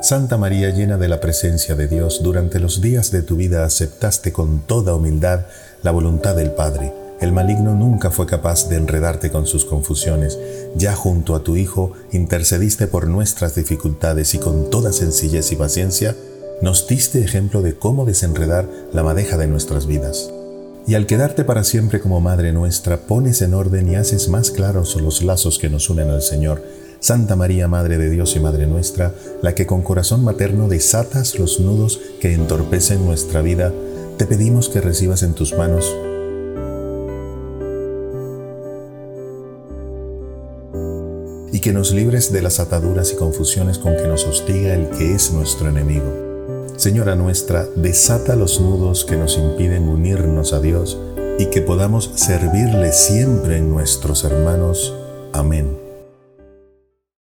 Santa María llena de la presencia de Dios, durante los días de tu vida aceptaste con toda humildad la voluntad del Padre. El maligno nunca fue capaz de enredarte con sus confusiones. Ya junto a tu Hijo intercediste por nuestras dificultades y con toda sencillez y paciencia nos diste ejemplo de cómo desenredar la madeja de nuestras vidas. Y al quedarte para siempre como Madre nuestra, pones en orden y haces más claros los lazos que nos unen al Señor Santa María, Madre de Dios y Madre nuestra, la que con corazón materno desatas los nudos que entorpecen nuestra vida, te pedimos que recibas en tus manos y que nos libres de las ataduras y confusiones con que nos hostiga el que es nuestro enemigo. Señora nuestra, desata los nudos que nos impiden unirnos a Dios y que podamos servirle siempre en nuestros hermanos. Amén.